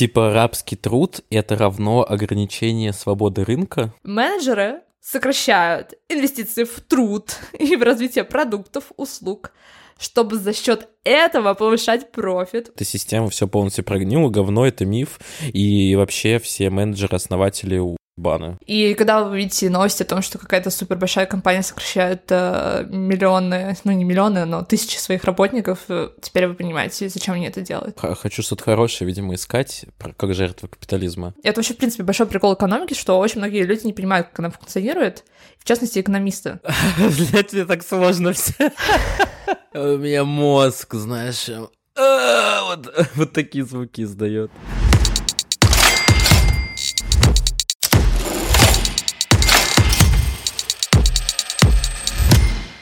Типа рабский труд — это равно ограничение свободы рынка? Менеджеры сокращают инвестиции в труд и в развитие продуктов, услуг, чтобы за счет этого повышать профит. Эта система все полностью прогнила, говно, это миф, и вообще все менеджеры, основатели баны. И когда вы видите новости о том, что какая-то супер большая компания сокращает э, миллионы, ну не миллионы, но тысячи своих работников, э, теперь вы понимаете, зачем они это делают. Хочу что-то хорошее, видимо, искать, как жертва капитализма. Это вообще, в принципе, большой прикол экономики, что очень многие люди не понимают, как она функционирует, в частности, экономисты. Блять, мне так сложно все. У меня мозг, знаешь, вот, вот такие звуки издает.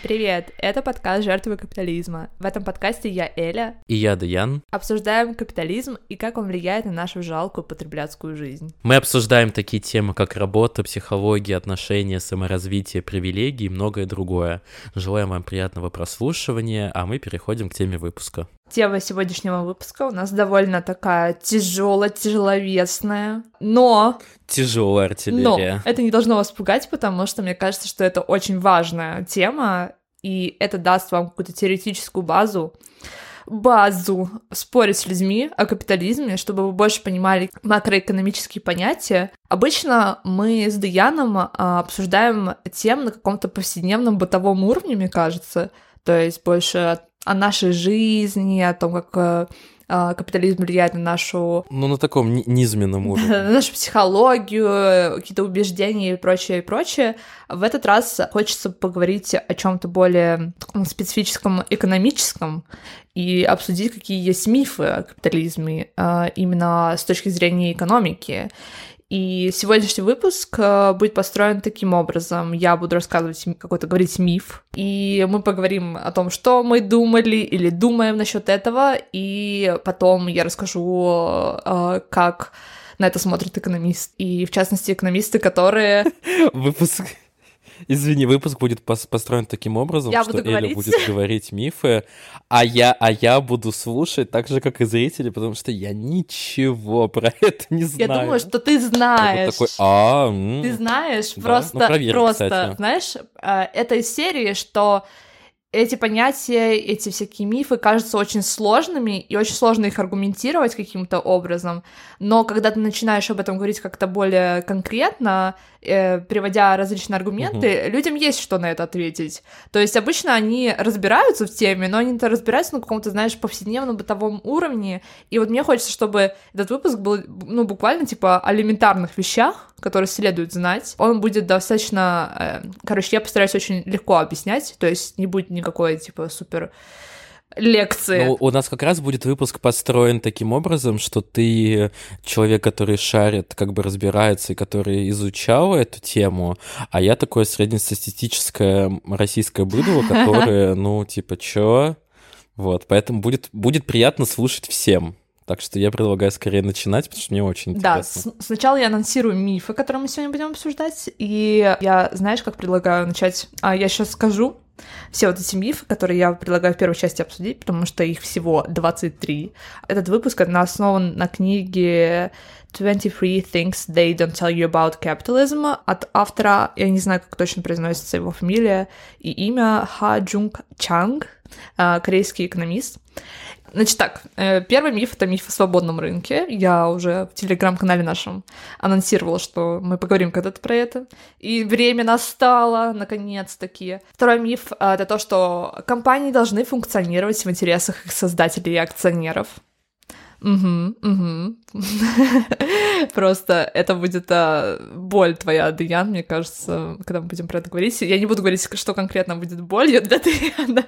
Привет, это подкаст «Жертвы капитализма». В этом подкасте я Эля. И я Даян. Обсуждаем капитализм и как он влияет на нашу жалкую потребляцкую жизнь. Мы обсуждаем такие темы, как работа, психология, отношения, саморазвитие, привилегии и многое другое. Желаем вам приятного прослушивания, а мы переходим к теме выпуска. Тема сегодняшнего выпуска у нас довольно такая тяжелая, тяжеловесная, но... Тяжелая артиллерия. Но это не должно вас пугать, потому что мне кажется, что это очень важная тема, и это даст вам какую-то теоретическую базу, базу спорить с людьми о капитализме, чтобы вы больше понимали макроэкономические понятия. Обычно мы с Даяном а, обсуждаем тем на каком-то повседневном бытовом уровне, мне кажется, то есть больше о нашей жизни, о том, как э, а, капитализм влияет на нашу... Ну, на таком низменном уровне. На нашу психологию, какие-то убеждения и прочее, и прочее. В этот раз хочется поговорить о чем то более таком специфическом, экономическом и обсудить, какие есть мифы о капитализме а, именно с точки зрения экономики. И сегодняшний выпуск э, будет построен таким образом. Я буду рассказывать какой-то, говорить миф, и мы поговорим о том, что мы думали или думаем насчет этого, и потом я расскажу, э, как на это смотрит экономист, и в частности экономисты, которые... Выпуск Извини, выпуск будет построен таким образом, я что Эля будет говорить мифы, а я, а я буду слушать так же, как и зрители, потому что я ничего про это не знаю. Я думаю, что ты знаешь. такой, а, м-м. Ты знаешь, да? просто, ну, проверь, просто, кстати. знаешь, э, это из серии, что эти понятия, эти всякие мифы кажутся очень сложными, и очень сложно их аргументировать каким-то образом, но когда ты начинаешь об этом говорить как-то более конкретно, э, приводя различные аргументы, угу. людям есть что на это ответить. То есть обычно они разбираются в теме, но они это разбираются на каком-то, знаешь, повседневном бытовом уровне, и вот мне хочется, чтобы этот выпуск был, ну, буквально, типа, о элементарных вещах, которые следует знать. Он будет достаточно... Э, короче, я постараюсь очень легко объяснять, то есть не будет никакой, типа, супер лекции. Ну, у нас как раз будет выпуск построен таким образом, что ты человек, который шарит, как бы разбирается и который изучал эту тему, а я такое среднестатистическое российское быдло, которое, ну, типа, чё? Вот, поэтому будет, будет приятно слушать всем. Так что я предлагаю скорее начинать, потому что мне очень интересно. Да, сначала я анонсирую мифы, которые мы сегодня будем обсуждать, и я, знаешь, как предлагаю начать? А я сейчас скажу, все вот эти мифы, которые я предлагаю в первой части обсудить, потому что их всего 23. Этот выпуск основан на книге 23 Things They Don't Tell You About Capitalism от автора, я не знаю, как точно произносится его фамилия и имя, Ха Джунг Чанг, а, корейский экономист. Значит так, э, первый миф — это миф о свободном рынке. Я уже в телеграм-канале нашем анонсировала, что мы поговорим когда-то про это. И время настало, наконец-таки. Второй миф — это то, что компании должны функционировать в интересах их создателей и акционеров. Угу, угу. Просто это будет а, боль твоя, Даян, мне кажется, когда мы будем про это говорить. Я не буду говорить, что конкретно будет болью для Даяна.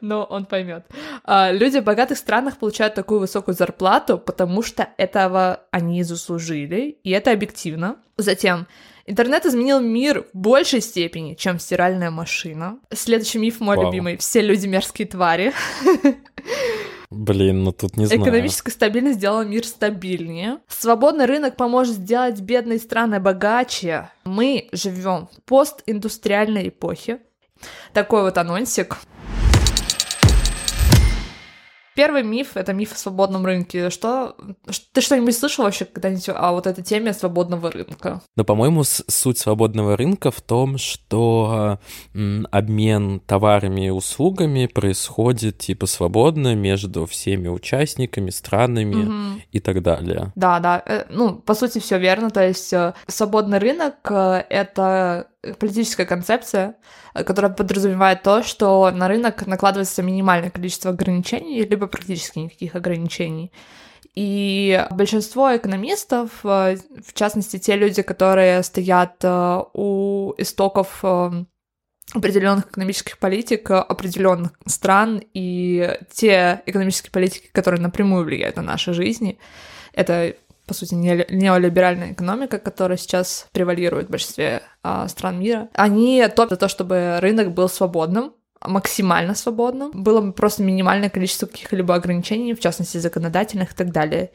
Но он поймет. А, люди в богатых странах получают такую высокую зарплату, потому что этого они заслужили, и это объективно. Затем, Интернет изменил мир в большей степени, чем стиральная машина. Следующий миф мой Вау. любимый. Все люди мерзкие твари. Блин, ну тут не знаю. Экономическая стабильность сделала мир стабильнее. Свободный рынок поможет сделать бедные страны богаче. Мы живем в постиндустриальной эпохе. Такой вот анонсик. Первый миф — это миф о свободном рынке. Что ты что-нибудь слышал вообще когда-нибудь о вот этой теме свободного рынка? Ну, по-моему, суть свободного рынка в том, что обмен товарами и услугами происходит типа свободно между всеми участниками, странами угу. и так далее. Да, да. Э, ну, по сути, все верно. То есть э, свободный рынок э, — это политическая концепция, которая подразумевает то, что на рынок накладывается минимальное количество ограничений, либо практически никаких ограничений. И большинство экономистов, в частности, те люди, которые стоят у истоков определенных экономических политик определенных стран и те экономические политики, которые напрямую влияют на наши жизни, это по сути, неолиберальная экономика, которая сейчас превалирует в большинстве а, стран мира, они топят за то, чтобы рынок был свободным, максимально свободным, было просто минимальное количество каких-либо ограничений, в частности, законодательных и так далее.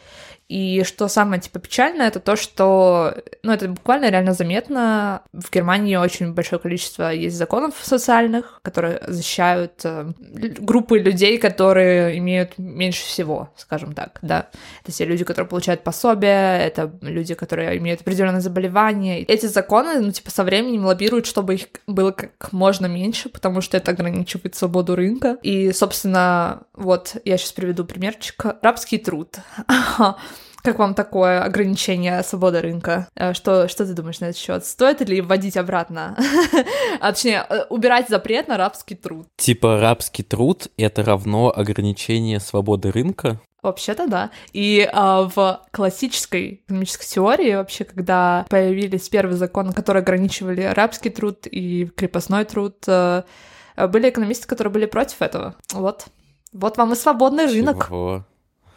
И что самое, типа, печальное, это то, что, ну, это буквально реально заметно. В Германии очень большое количество есть законов социальных, которые защищают э, группы людей, которые имеют меньше всего, скажем так, да. Это все люди, которые получают пособия, это люди, которые имеют определенные заболевания. Эти законы, ну, типа, со временем лоббируют, чтобы их было как можно меньше, потому что это ограничивает свободу рынка. И, собственно, вот я сейчас приведу примерчик. Рабский труд. Как вам такое ограничение свободы рынка? Э, что, что ты думаешь на этот счет? Стоит ли вводить обратно? а точнее, э, убирать запрет на рабский труд? Типа рабский труд — это равно ограничение свободы рынка? Вообще-то да. И а, в классической экономической теории вообще, когда появились первые законы, которые ограничивали рабский труд и крепостной труд, а, были экономисты, которые были против этого. Вот. Вот вам и свободный рынок. Чего?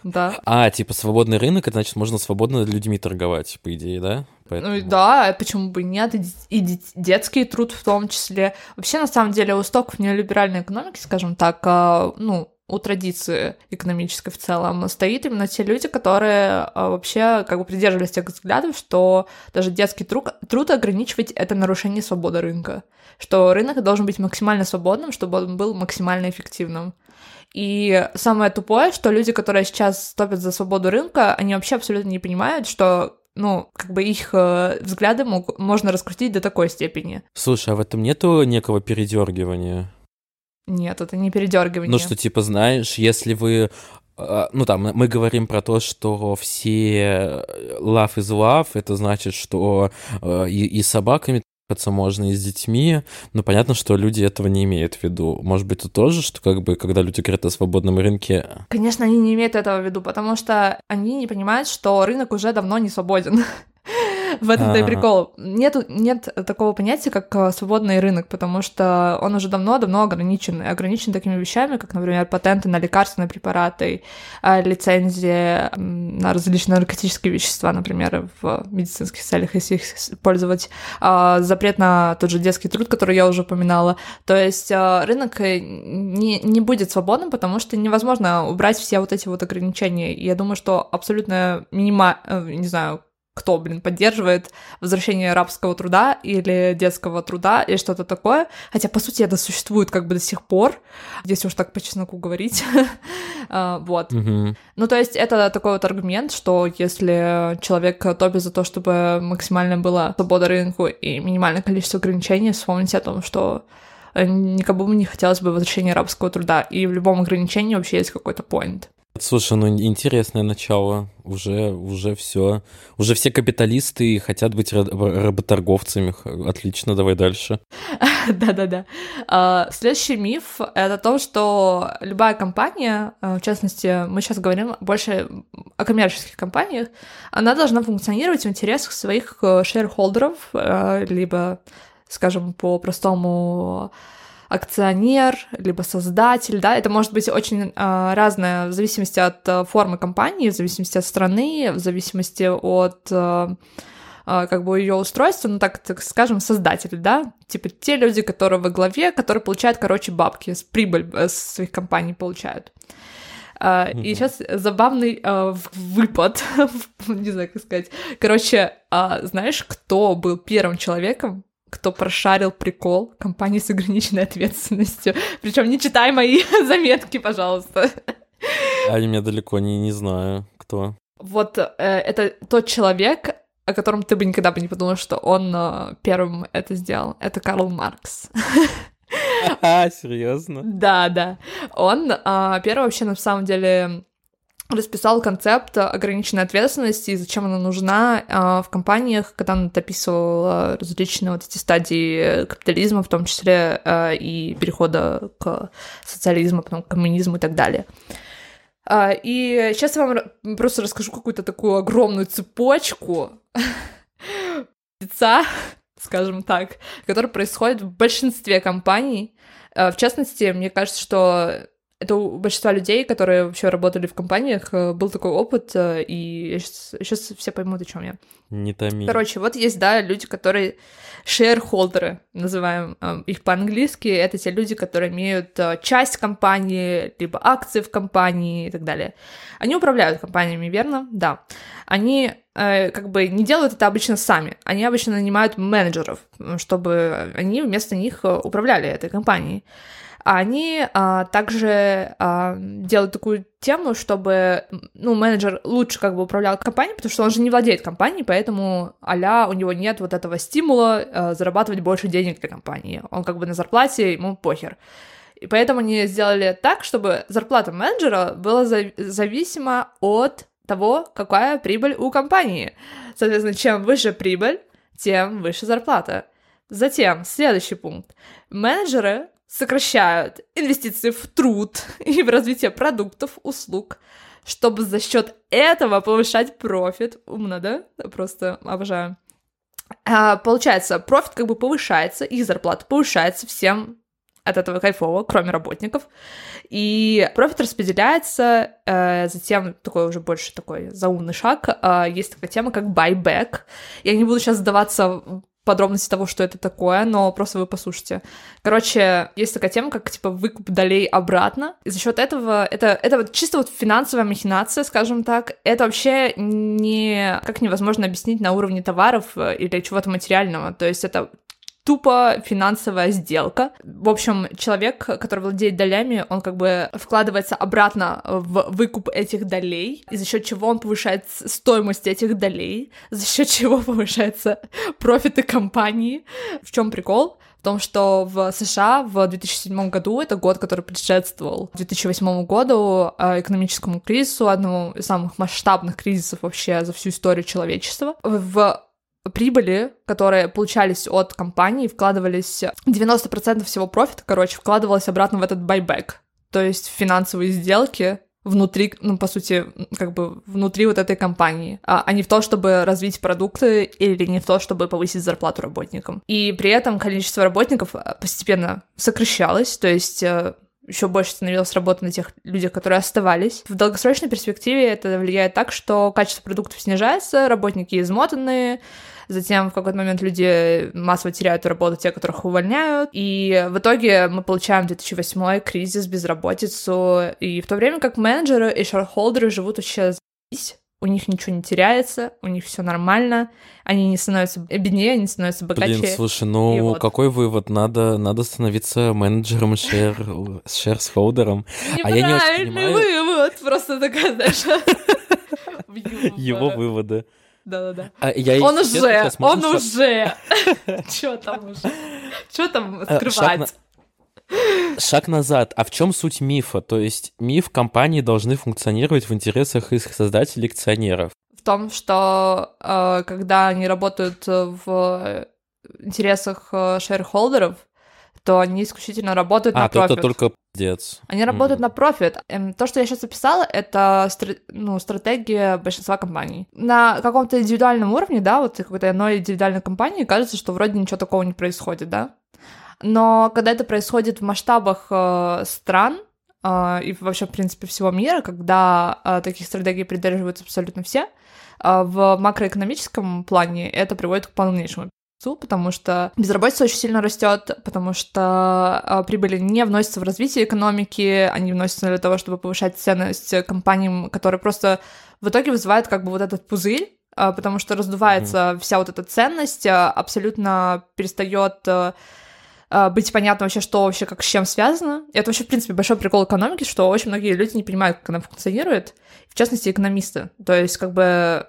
Да. А, типа свободный рынок, это значит, можно свободно людьми торговать, по идее, да? Поэтому... Ну да, почему бы нет, и детский труд в том числе. Вообще, на самом деле, у стоков неолиберальной экономики, скажем так, а, ну, у традиции экономической в целом стоит именно те люди, которые а, вообще как бы придерживались тех взглядов, что даже детский труд, труд ограничивать — это нарушение свободы рынка, что рынок должен быть максимально свободным, чтобы он был максимально эффективным. И самое тупое, что люди, которые сейчас топят за свободу рынка, они вообще абсолютно не понимают, что ну, как бы их э, взгляды мог, можно раскрутить до такой степени. Слушай, а в этом нету некого передергивания? Нет, это не передергивание. Ну, что, типа, знаешь, если вы э, ну там мы говорим про то, что все love is love, это значит, что э, и, и собаками трахаться можно и с детьми, но понятно, что люди этого не имеют в виду. Может быть, это тоже, что как бы, когда люди говорят о свободном рынке... Конечно, они не имеют этого в виду, потому что они не понимают, что рынок уже давно не свободен. В этом-то и прикол. Нету, нет такого понятия, как э, свободный рынок, потому что он уже давно-давно ограничен. Ограничен такими вещами, как, например, патенты на лекарственные препараты, э, лицензии на различные наркотические вещества, например, в медицинских целях, если их использовать, э, запрет на тот же детский труд, который я уже упоминала. То есть рынок не, не будет свободным, потому что невозможно убрать все вот эти вот ограничения. И я думаю, что абсолютно минима, не знаю, кто, блин, поддерживает возвращение рабского труда или детского труда или что-то такое. Хотя, по сути, это существует как бы до сих пор, если уж так по чесноку говорить. А, вот. Ну, то есть это такой вот аргумент, что если человек топит за то, чтобы максимально была свобода рынку и минимальное количество ограничений, вспомните о том, что никому не хотелось бы возвращения рабского труда, и в любом ограничении вообще есть какой-то point. Слушай, ну интересное начало. Уже, уже все. Уже все капиталисты хотят быть работорговцами. Отлично, давай дальше. Да-да-да. А, следующий миф — это то, что любая компания, а, в частности, мы сейчас говорим больше о коммерческих компаниях, она должна функционировать в интересах своих э, шерхолдеров, э, либо, скажем, по-простому акционер, либо создатель, да, это может быть очень э, разное в зависимости от э, формы компании, в зависимости от страны, в зависимости от э, как бы ее устройства, ну так, так скажем, создатель, да, типа те люди, которые во главе, которые получают, короче, бабки, с прибыль с своих компаний получают. Uh, mm-hmm. И сейчас забавный uh, выпад, не знаю, как сказать. Короче, uh, знаешь, кто был первым человеком, кто прошарил прикол компании с ограниченной ответственностью. Причем не читай мои заметки, пожалуйста. А я далеко не, не знаю, кто. Вот э, это тот человек, о котором ты бы никогда бы не подумал, что он э, первым это сделал. Это Карл Маркс. А, серьезно? Да, да. Он э, первый вообще на самом деле расписал концепт ограниченной ответственности и зачем она нужна э, в компаниях, когда он описывал различные вот эти стадии капитализма, в том числе э, и перехода к социализму, потом к коммунизму и так далее. Uh, и сейчас я вам просто расскажу какую-то такую огромную цепочку лица, скажем так, которая происходит в большинстве компаний. В частности, мне кажется, что это у большинства людей, которые вообще работали в компаниях, э, был такой опыт, э, и сейчас, сейчас все поймут, о чем я. Не томи. Короче, вот есть, да, люди, которые shareholder, называем э, их по-английски, это те люди, которые имеют часть компании, либо акции в компании и так далее. Они управляют компаниями, верно? Да. Они как бы не делают это обычно сами. Они обычно нанимают менеджеров, чтобы они вместо них управляли этой компанией они а, также а, делают такую тему, чтобы, ну, менеджер лучше как бы управлял компанией, потому что он же не владеет компанией, поэтому а у него нет вот этого стимула а, зарабатывать больше денег для компании. Он как бы на зарплате, ему похер. И поэтому они сделали так, чтобы зарплата менеджера была за- зависима от того, какая прибыль у компании. Соответственно, чем выше прибыль, тем выше зарплата. Затем, следующий пункт. Менеджеры сокращают инвестиции в труд и в развитие продуктов, услуг, чтобы за счет этого повышать профит. Умно, да? Просто обожаю. А, получается, профит как бы повышается, их зарплата повышается всем от этого кайфово, кроме работников. И профит распределяется, э, затем такой уже больше такой заумный шаг. Э, есть такая тема, как buyback. Я не буду сейчас сдаваться подробности того, что это такое, но просто вы послушайте. Короче, есть такая тема, как, типа, выкуп долей обратно, и за счет этого, это, это вот чисто вот финансовая махинация, скажем так, это вообще не, как невозможно объяснить на уровне товаров э, или чего-то материального, то есть это тупо финансовая сделка. В общем, человек, который владеет долями, он как бы вкладывается обратно в выкуп этих долей, и за счет чего он повышает стоимость этих долей, за счет чего повышаются профиты компании. В чем прикол? В том, что в США в 2007 году, это год, который предшествовал 2008 году, э, экономическому кризису, одному из самых масштабных кризисов вообще за всю историю человечества, в прибыли, которые получались от компании, вкладывались 90% всего профита, короче, вкладывалось обратно в этот байбек, то есть финансовые сделки внутри, ну, по сути, как бы внутри вот этой компании, а, а не в то, чтобы развить продукты или не в то, чтобы повысить зарплату работникам. И при этом количество работников э, постепенно сокращалось, то есть э, еще больше становилось работы на тех людях, которые оставались. В долгосрочной перспективе это влияет так, что качество продуктов снижается, работники измотанные, затем в какой-то момент люди массово теряют работу, те, которых увольняют, и в итоге мы получаем 2008 кризис, безработицу, и в то время как менеджеры и шархолдеры живут вообще у них ничего не теряется, у них все нормально, они не становятся беднее, они становятся богаче. Блин, слушай, ну вот. какой вывод? Надо, надо становиться менеджером, шер, шерсхолдером. А я не очень понимаю... вывод, просто такая, знаешь... Его выводы. Да-да-да. А я, он уже, он уже. Чё там уже? Чё там э, скрывать? Шаг назад. А в чем суть мифа? То есть миф компании должны функционировать в интересах их создателей акционеров. В том, что э, когда они работают в интересах э, шерхолдеров, то они исключительно работают а, на профит. А, это только пиздец. Они работают mm. на профит. Эм, то, что я сейчас описала, это ну, стратегия большинства компаний. На каком-то индивидуальном уровне, да, вот какой-то одной индивидуальной компании кажется, что вроде ничего такого не происходит, да. Но когда это происходит в масштабах э, стран, э, и вообще, в принципе, всего мира, когда э, таких стратегий придерживаются абсолютно все, э, в макроэкономическом плане это приводит к полнейшему потому что безработица очень сильно растет, потому что а, прибыли не вносятся в развитие экономики, они вносятся для того, чтобы повышать ценность компаниям, которые просто в итоге вызывают как бы вот этот пузырь, а, потому что раздувается mm-hmm. вся вот эта ценность, а, абсолютно перестает быть понятно вообще, что вообще как с чем связано. И это вообще, в принципе, большой прикол экономики, что очень многие люди не понимают, как она функционирует, в частности, экономисты. То есть, как бы,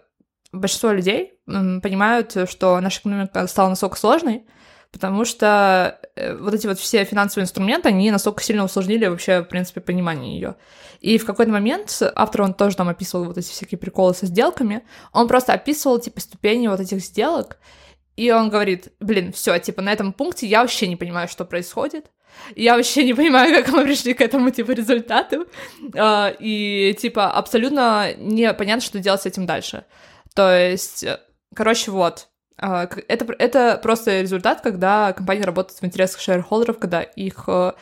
большинство людей понимают, что наша экономика стала настолько сложной, потому что э, вот эти вот все финансовые инструменты, они настолько сильно усложнили вообще, в принципе, понимание ее. И в какой-то момент автор, он тоже там описывал вот эти всякие приколы со сделками, он просто описывал, типа, ступени вот этих сделок, и он говорит, блин, все, типа, на этом пункте я вообще не понимаю, что происходит, я вообще не понимаю, как мы пришли к этому, типа, результату, а, и, типа, абсолютно непонятно, что делать с этим дальше. То есть, короче, вот, а, это, это просто результат, когда компания работает в интересах шерхолдеров, когда их э,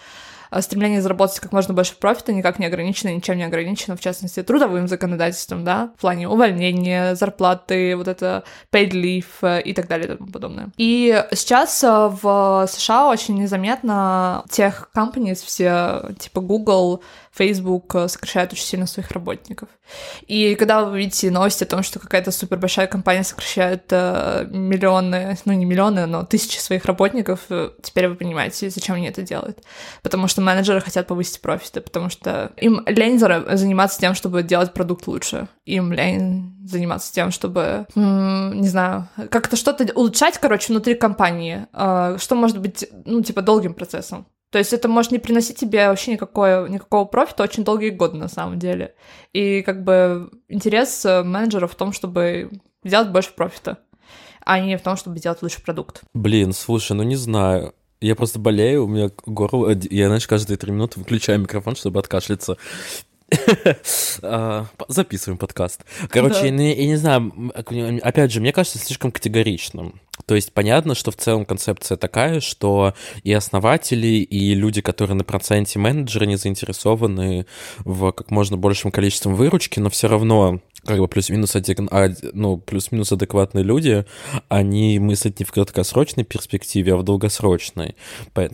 а стремление заработать как можно больше профита никак не ограничено, ничем не ограничено, в частности, трудовым законодательством, да, в плане увольнения, зарплаты, вот это paid leave э, и так далее и тому подобное. И сейчас э, в США очень незаметно тех companies, все типа Google, Facebook э, сокращает очень сильно своих работников. И когда вы видите новости о том, что какая-то супер большая компания сокращает э, миллионы, ну не миллионы, но тысячи своих работников, э, теперь вы понимаете, зачем они это делают. Потому что менеджеры хотят повысить профиты, потому что им лень заниматься тем, чтобы делать продукт лучше. Им лень заниматься тем, чтобы, не знаю, как-то что-то улучшать, короче, внутри компании, что может быть, ну, типа, долгим процессом. То есть это может не приносить тебе вообще никакого, никакого профита очень долгие годы на самом деле. И как бы интерес э, менеджера в том, чтобы сделать больше профита, а не в том, чтобы сделать лучший продукт. Блин, слушай, ну не знаю. Я просто болею, у меня горло... Я, знаешь, каждые три минуты выключаю микрофон, чтобы откашляться. А, записываем подкаст. Короче, я не знаю, опять же, мне кажется, слишком категоричным. То есть понятно, что в целом концепция такая, что и основатели, и люди, которые на проценте менеджера не заинтересованы в как можно большем количестве выручки, но все равно как бы плюс-минус а, ну, плюс-минус адекватные люди, они мыслят не в краткосрочной перспективе, а в долгосрочной.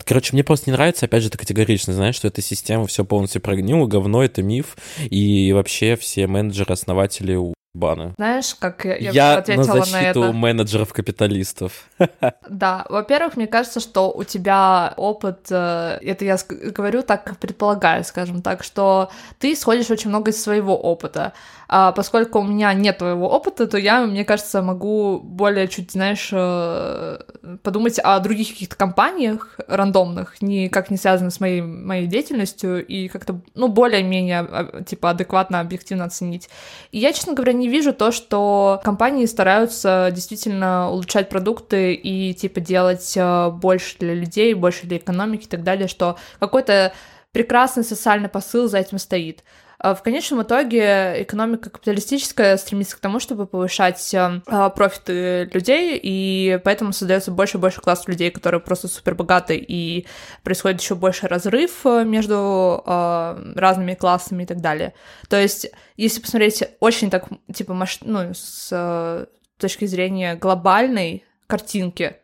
Короче, мне просто не нравится, опять же, это категорично, знаешь, что эта система все полностью прогнила, говно, это миф, и вообще все менеджеры, основатели баны. Знаешь, как я, я ответила на защиту на это? менеджеров-капиталистов. Да, во-первых, мне кажется, что у тебя опыт, э, это я говорю так, предполагаю, скажем так, что ты исходишь очень много из своего опыта. А поскольку у меня нет твоего опыта, то я, мне кажется, могу более чуть, знаешь, э, подумать о других каких-то компаниях рандомных, никак не связанных с моей, моей деятельностью, и как-то, ну, более-менее, а, типа, адекватно, объективно оценить. И я, честно говоря, не вижу то, что компании стараются действительно улучшать продукты и, типа, делать э, больше для людей, больше для экономики и так далее, что какой-то прекрасный социальный посыл за этим стоит. А в конечном итоге экономика капиталистическая стремится к тому, чтобы повышать э, а, профиты людей, и поэтому создается больше и больше класс людей, которые просто супер богаты, и происходит еще больше разрыв э, между э, разными классами и так далее. То есть, если посмотреть очень так, типа, маш... ну, с э, точки зрения глобальной картинки,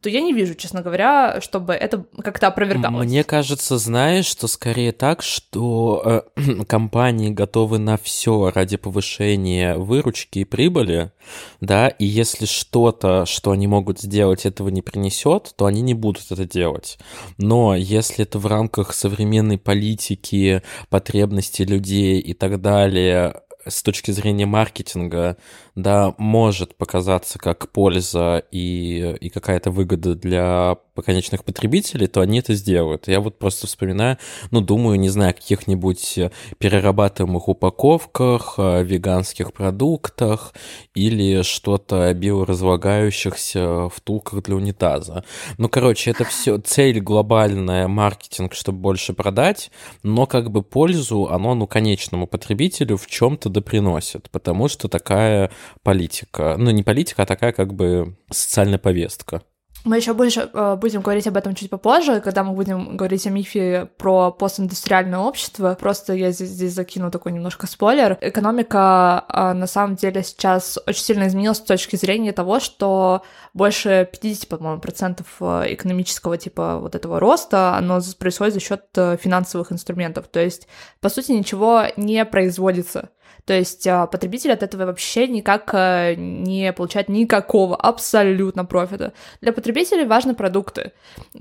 то я не вижу, честно говоря, чтобы это как-то опровергалось. Мне кажется, знаешь, что скорее так, что э, компании готовы на все ради повышения выручки и прибыли, да, и если что-то, что они могут сделать, этого не принесет, то они не будут это делать. Но если это в рамках современной политики, потребностей людей и так далее, с точки зрения маркетинга, да, может показаться как польза и, и какая-то выгода для конечных потребителей, то они это сделают. Я вот просто вспоминаю, ну, думаю, не знаю, каких-нибудь перерабатываемых упаковках, веганских продуктах или что-то биоразлагающихся втулках для унитаза. Ну, короче, это все цель глобальная, маркетинг, чтобы больше продать, но как бы пользу оно, ну, конечному потребителю в чем-то доприносит, потому что такая политика. Ну, не политика, а такая как бы социальная повестка. Мы еще больше э, будем говорить об этом чуть попозже, когда мы будем говорить о мифе про постиндустриальное общество. Просто я здесь, здесь закину такой немножко спойлер. Экономика э, на самом деле сейчас очень сильно изменилась с точки зрения того, что больше 50, по-моему, процентов э, экономического типа вот этого роста, оно происходит за счет финансовых инструментов. То есть, по сути, ничего не производится То есть а, потребитель от этого вообще никак э, не получает никакого абсолютно профита. Для потребителей важны продукты,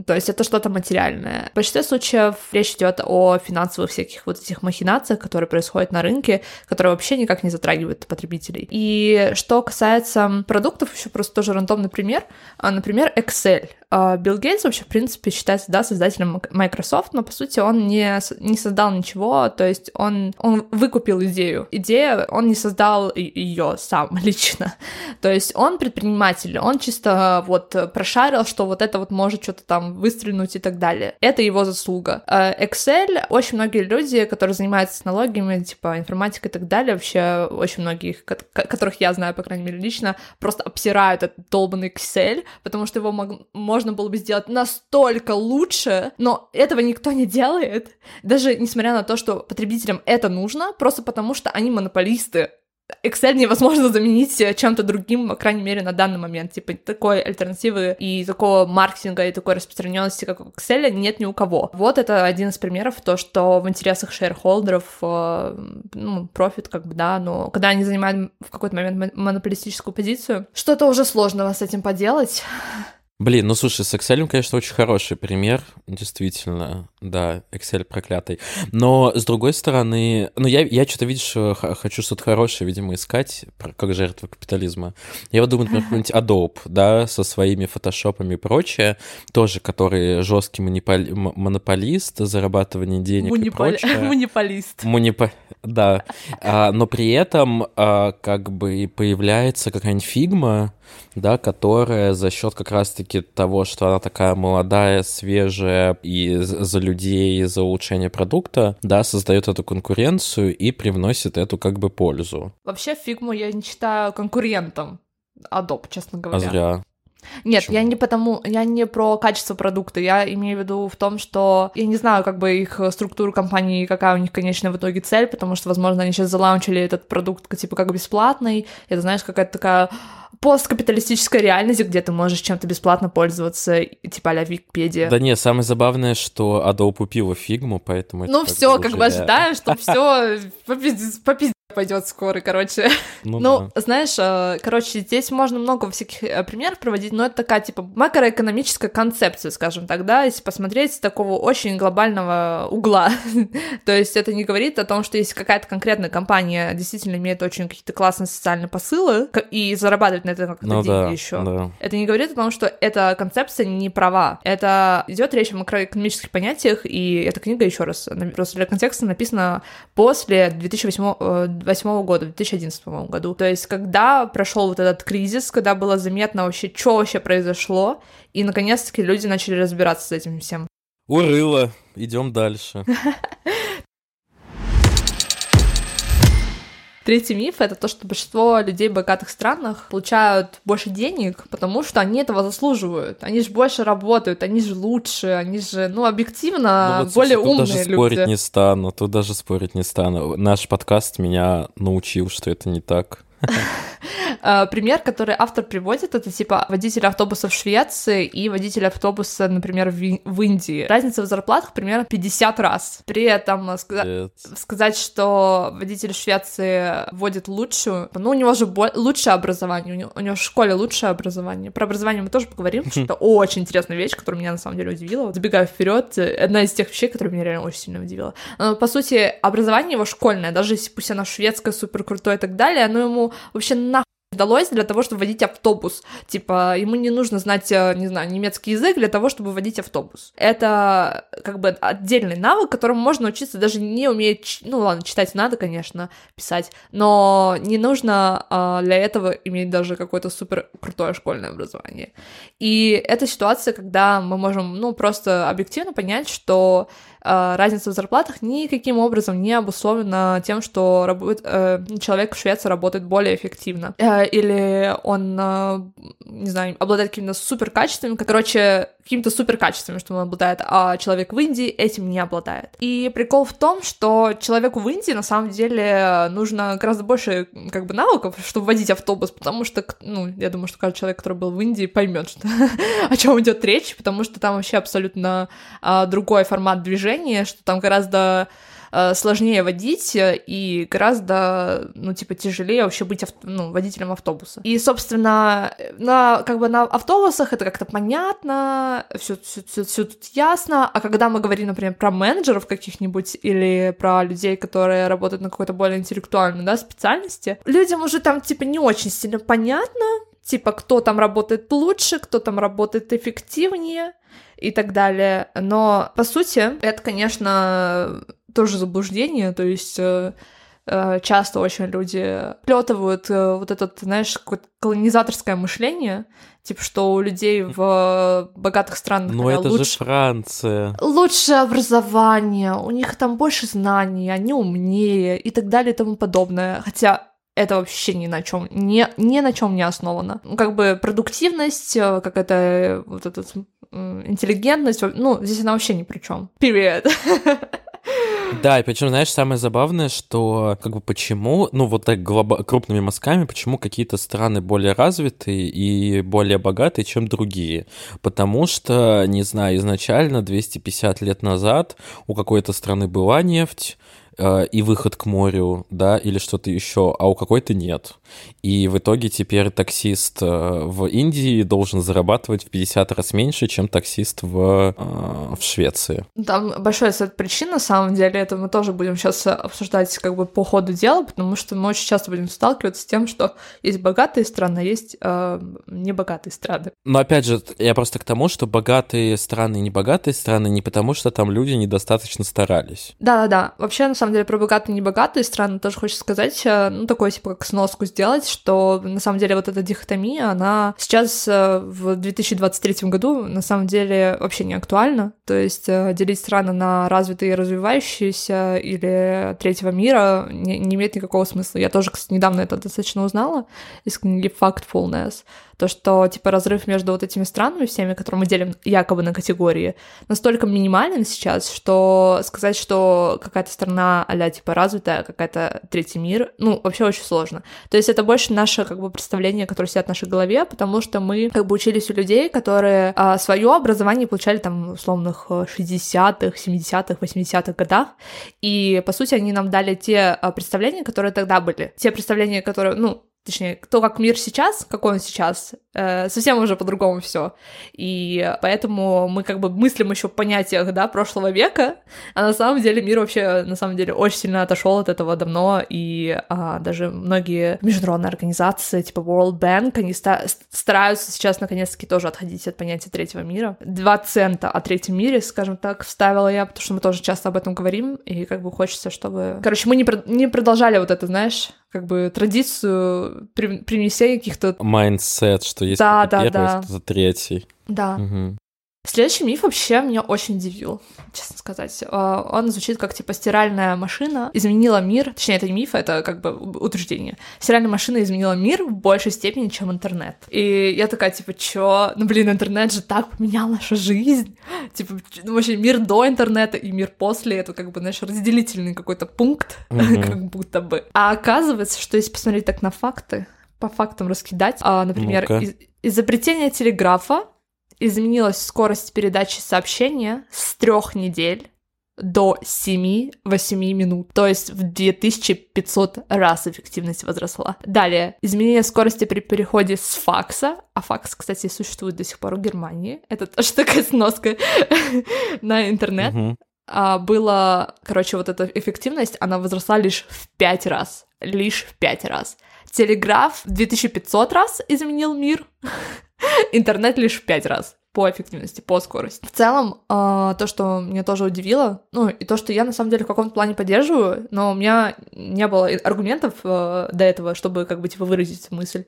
то есть это что-то материальное. В большинстве случаев речь идет о финансовых всяких вот этих махинациях, которые происходят на рынке, которые вообще никак не затрагивают потребителей. И что касается продуктов, еще просто тоже рандомный пример. А, например, Excel. А, Билл Гейтс вообще, в принципе, считается, да, создателем Microsoft, но, по сути, он не, не создал ничего, то есть он, он выкупил идею. Идея, он не создал ее сам лично. То есть он предприниматель, он чисто вот прошарил, что вот это вот может что-то там выстрелить и так далее. Это его заслуга. А, Excel, очень многие люди, которые занимаются технологиями, типа информатикой и так далее, вообще очень многих, которых я знаю, по крайней мере, лично, просто обсирают этот долбанный Excel, потому что его можно было бы сделать настолько лучше, но этого никто не делает, даже несмотря на то, что потребителям это нужно, просто потому что они монополисты Excel невозможно заменить чем-то другим, по крайней мере, на данный момент. Типа такой альтернативы и такого маркетинга, и такой распространенности, как у Excel, нет ни у кого. Вот это один из примеров, то, что в интересах шейрхолдеров, э, ну, профит, как бы, да, но когда они занимают в какой-то момент монополистическую позицию, что-то уже сложного с этим поделать. Блин, ну слушай, с Excel, конечно, очень хороший пример, действительно, да, Excel проклятый. Но, с другой стороны, ну я, я что-то, видишь, хочу что-то хорошее, видимо, искать, как жертва капитализма. Я вот думаю, например, какой-нибудь Adobe, да, со своими фотошопами и прочее, тоже, который жесткий монополи... монополист, зарабатывание денег Мунипол... и прочее. Муниполист. Мунипо... Да, а, но при этом а, как бы появляется какая-нибудь Figma, да, которая за счет как раз-таки того, что она такая молодая, свежая и за людей, за улучшение продукта, да, создает эту конкуренцию и привносит эту как бы пользу. Вообще фигму я не считаю конкурентом Adobe, честно говоря. А зря. Нет, Почему? я не потому, я не про качество продукта, я имею в виду в том, что я не знаю, как бы их структуру компании, какая у них, конечно, в итоге цель, потому что, возможно, они сейчас залаунчили этот продукт типа как бесплатный, это, знаешь, какая-то такая посткапиталистическая реальность, где ты можешь чем-то бесплатно пользоваться, типа а Википедия. Да не, самое забавное, что Adobe купила фигму, поэтому... Ну все, как бы ожидаем, что все по пизде пойдет скоро, короче. Ну, ну да. знаешь, э, короче, здесь можно много всяких э, примеров проводить, но это такая, типа, макроэкономическая концепция, скажем так, да, если посмотреть с такого очень глобального угла. То есть это не говорит о том, что если какая-то конкретная компания действительно имеет очень какие-то классные социальные посылы и зарабатывает на это как-то ну, деньги да, еще. Да. Это не говорит о том, что эта концепция не права. Это идет речь о макроэкономических понятиях, и эта книга, еще раз, просто для контекста написана после 2008 2008 года, в 2011 году. То есть, когда прошел вот этот кризис, когда было заметно вообще, что вообще произошло, и наконец-таки люди начали разбираться с этим всем. Урыло, идем дальше. Третий миф — это то, что большинство людей в богатых странах получают больше денег, потому что они этого заслуживают. Они же больше работают, они же лучше, они же, ну, объективно ну, вот, более слушай, умные тут даже люди. спорить не стану, тут даже спорить не стану. Наш подкаст меня научил, что это не так. Э, пример, который автор приводит, это типа водитель автобуса в Швеции и водитель автобуса, например, в Индии. Разница в зарплатах примерно 50 раз. При этом ска- сказать, что водитель Швеции вводит лучшую, ну, у него же лучшее образование, у него, у него в школе лучшее образование. Про образование мы тоже поговорим, что это очень интересная вещь, которая меня на самом деле удивила. Вот забегая вперед, одна из тех вещей, которая меня реально очень сильно удивила. Но, по сути, образование его школьное, даже если пусть оно шведское, супер крутое и так далее, оно ему вообще удалось для того, чтобы водить автобус. Типа, ему не нужно знать, э, не знаю, немецкий язык для того, чтобы водить автобус. Это как бы отдельный навык, которому можно учиться даже не умея, ну ладно, читать надо, конечно, писать, но не нужно а, для этого иметь даже какое-то супер крутое школьное образование. И это ситуация, когда мы можем, ну, просто объективно понять, что разница в зарплатах никаким образом не обусловлена тем, что работ... Э, человек в Швеции работает более эффективно. Э, или он, э, не знаю, обладает какими-то супер качествами, короче, какими-то супер качествами, что он обладает, а человек в Индии этим не обладает. И прикол в том, что человеку в Индии на самом деле нужно гораздо больше как бы навыков, чтобы водить автобус, потому что, ну, я думаю, что каждый человек, который был в Индии, поймет, что о чем идет речь, потому что там вообще абсолютно другой формат движения движение, что там гораздо э, сложнее водить и гораздо, ну, типа, тяжелее вообще быть ав- ну, водителем автобуса. И, собственно, на, как бы на автобусах это как-то понятно, все, все, все тут ясно, а когда мы говорим, например, про менеджеров каких-нибудь или про людей, которые работают на какой-то более интеллектуальной, да, специальности, людям уже там, типа, не очень сильно понятно, типа, кто там работает лучше, кто там работает эффективнее и так далее. Но, по сути, это, конечно, тоже заблуждение, то есть э, э, часто очень люди плетывают э, вот этот, знаешь, какое-то колонизаторское мышление, типа, что у людей в богатых странах Но это лучше, же Франция. Лучше образование, у них там больше знаний, они умнее и так далее и тому подобное. Хотя это вообще ни на чем, ни, ни на чем не основано. Ну, как бы продуктивность, э, как это э, вот эта интеллигентность, ну, здесь она вообще ни при чем. Period. Да, и причем, знаешь, самое забавное, что как бы почему, ну вот так глоб... крупными мазками, почему какие-то страны более развитые и более богатые, чем другие? Потому что, не знаю, изначально 250 лет назад у какой-то страны была нефть, Э, и выход к морю, да, или что-то еще, а у какой-то нет. И в итоге теперь таксист э, в Индии должен зарабатывать в 50 раз меньше, чем таксист в, э, в Швеции. Там большой сет причин, на самом деле, это мы тоже будем сейчас обсуждать как бы по ходу дела, потому что мы очень часто будем сталкиваться с тем, что есть богатые страны, а есть э, небогатые страны. Но опять же, я просто к тому, что богатые страны и небогатые страны не потому, что там люди недостаточно старались. Да-да-да. Вообще, на самом деле, про богатые и небогатые страны тоже хочется сказать, э, ну, такое, типа, как сноску сделать, что, на самом деле, вот эта дихотомия, она сейчас э, в 2023 году, на самом деле, вообще не актуальна. То есть э, делить страны на развитые и развивающиеся или третьего мира не, не имеет никакого смысла. Я тоже, кстати, недавно это достаточно узнала из книги Factfulness, то, что, типа, разрыв между вот этими странами всеми, которые мы делим якобы на категории, настолько минимален сейчас, что сказать, что какая-то страна а типа, развитая, какая-то третий мир, ну, вообще очень сложно. То есть это больше наше, как бы, представление, которое сидят в нашей голове, потому что мы, как бы, учились у людей, которые а, свое образование получали, там, условных 60-х, 70-х, 80-х годах, и, по сути, они нам дали те а, представления, которые тогда были. Те представления, которые, ну, точнее, то, как мир сейчас, какой он сейчас, э, совсем уже по-другому все. И поэтому мы как бы мыслим еще в понятиях, да, прошлого века, а на самом деле мир вообще, на самом деле, очень сильно отошел от этого давно, и а, даже многие международные организации, типа World Bank, они ста- стараются сейчас, наконец-таки, тоже отходить от понятия третьего мира. Два цента о третьем мире, скажем так, вставила я, потому что мы тоже часто об этом говорим, и как бы хочется, чтобы... Короче, мы не, про- не продолжали вот это, знаешь, как бы традицию при, принесения каких-то... Майндсет, что есть да, да, первый, да. третий. Да. Угу. Следующий миф вообще меня очень удивил, честно сказать. А, он звучит как, типа, стиральная машина изменила мир, точнее, это не миф, это как бы утверждение. Стиральная машина изменила мир в большей степени, чем интернет. И я такая, типа, чё? Ну, блин, интернет же так поменял нашу жизнь. Типа, ну, вообще, мир до интернета и мир после, это как бы, знаешь, разделительный какой-то пункт, mm-hmm. как будто бы. А оказывается, что если посмотреть так на факты, по фактам раскидать, а, например, ну из- изобретение телеграфа изменилась скорость передачи сообщения с трех недель до 7-8 минут, то есть в 2500 раз эффективность возросла. Далее, изменение скорости при переходе с факса, а факс, кстати, существует до сих пор в Германии, это тоже такая сноска на интернет, а, было, короче, вот эта эффективность, она возросла лишь в 5 раз, лишь в 5 раз. Телеграф 2500 раз изменил мир, интернет лишь в 5 раз по эффективности, по скорости. В целом, э, то, что меня тоже удивило, ну, и то, что я на самом деле в каком-то плане поддерживаю, но у меня не было аргументов э, до этого, чтобы как бы типа выразить мысль,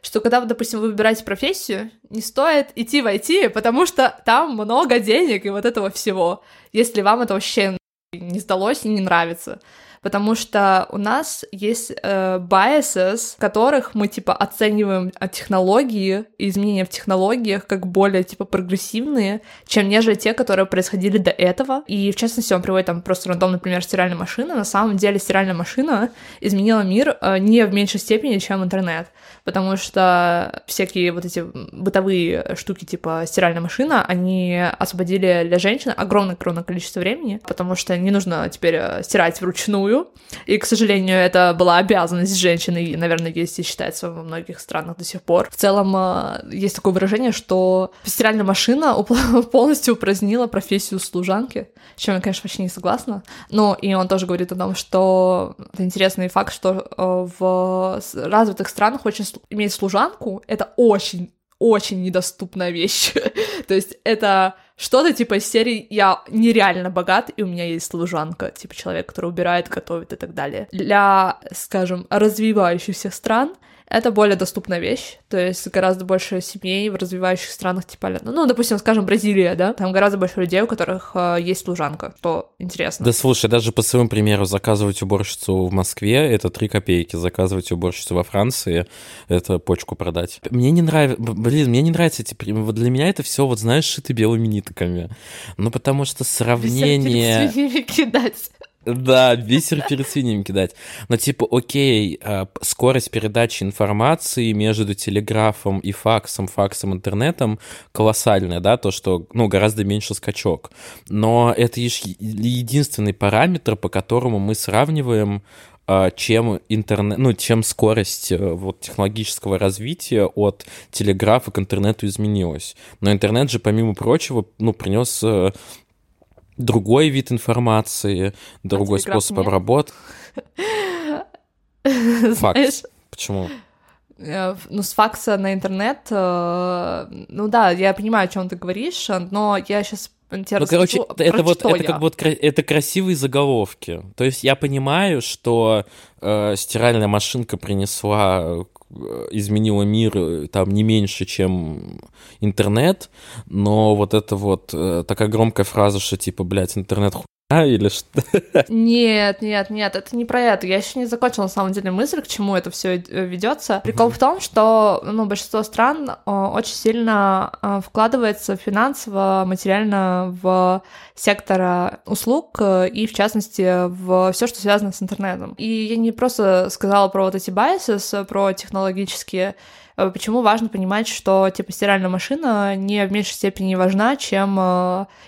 что когда, допустим, вы выбираете профессию, не стоит идти в IT, потому что там много денег и вот этого всего, если вам это вообще не сдалось и не нравится. Потому что у нас есть э, biases, в которых мы, типа, оцениваем технологии и изменения в технологиях как более, типа, прогрессивные, чем нежели те, которые происходили до этого. И, в частности, он приводит там просто рандом, например, стиральная машина. На самом деле стиральная машина изменила мир э, не в меньшей степени, чем интернет потому что всякие вот эти бытовые штуки типа стиральная машина, они освободили для женщин огромное-огромное количество времени, потому что не нужно теперь э, стирать вручную, и, к сожалению, это была обязанность женщины, и, наверное, есть и считается во многих странах до сих пор. В целом, э, есть такое выражение, что стиральная машина полностью упразднила профессию служанки, с чем я, конечно, вообще не согласна, но и он тоже говорит о том, что это интересный факт, что э, в развитых странах очень иметь служанку — это очень очень недоступная вещь. То есть это что-то типа из серии «Я нереально богат, и у меня есть служанка», типа человек, который убирает, готовит и так далее. Для, скажем, развивающихся стран это более доступная вещь, то есть гораздо больше семей в развивающих странах, типа, ну, допустим, скажем, Бразилия, да, там гораздо больше людей, у которых э, есть служанка, что интересно. Да слушай, даже по своему примеру, заказывать уборщицу в Москве — это 3 копейки, заказывать уборщицу во Франции — это почку продать. Мне не нравится, блин, мне не нравятся эти вот для меня это все вот, знаешь, шиты белыми нитками, ну, потому что сравнение... кидать. Да, бисер перед свиньями кидать. Но типа, окей, а, скорость передачи информации между телеграфом и факсом, факсом, интернетом колоссальная, да, то, что, ну, гораздо меньше скачок. Но это единственный параметр, по которому мы сравниваем а, чем интернет, ну, чем скорость э, вот технологического развития от телеграфа к интернету изменилась. Но интернет же, помимо прочего, ну, принес э, другой вид информации, другой а способ нет? обработки. Факт. Почему? Э, ну, с факса на интернет, э, ну да, я понимаю, о чем ты говоришь, но я сейчас тебе ну, короче, это, вот это как вот это красивые заголовки. То есть я понимаю, что э, стиральная машинка принесла Э, изменила мир э, там не меньше, чем интернет, но вот это вот э, такая громкая фраза, что типа, блядь, интернет а, или что? Нет, нет, нет, это не про это. Я еще не закончила, на самом деле, мысль, к чему это все ведется. Прикол в том, что ну, большинство стран очень сильно вкладывается финансово, материально в сектор услуг и, в частности, в все, что связано с интернетом. И я не просто сказала про вот эти biases, про технологические почему важно понимать, что типа стиральная машина не в меньшей степени важна, чем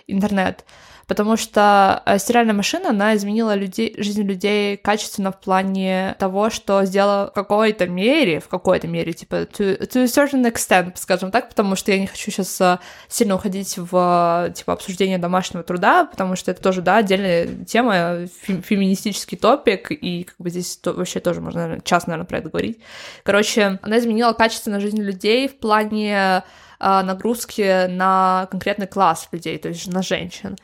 интернет потому что э, стиральная машина, она изменила людей, жизнь людей качественно в плане того, что сделала в какой-то мере, в какой-то мере, типа, to, to a certain extent, скажем так, потому что я не хочу сейчас э, сильно уходить в, типа, обсуждение домашнего труда, потому что это тоже, да, отдельная тема, фем, феминистический топик, и как бы здесь то, вообще тоже можно, наверное, час, наверное, про это говорить. Короче, она изменила качественно жизнь людей в плане э, нагрузки на конкретный класс людей, то есть на женщин.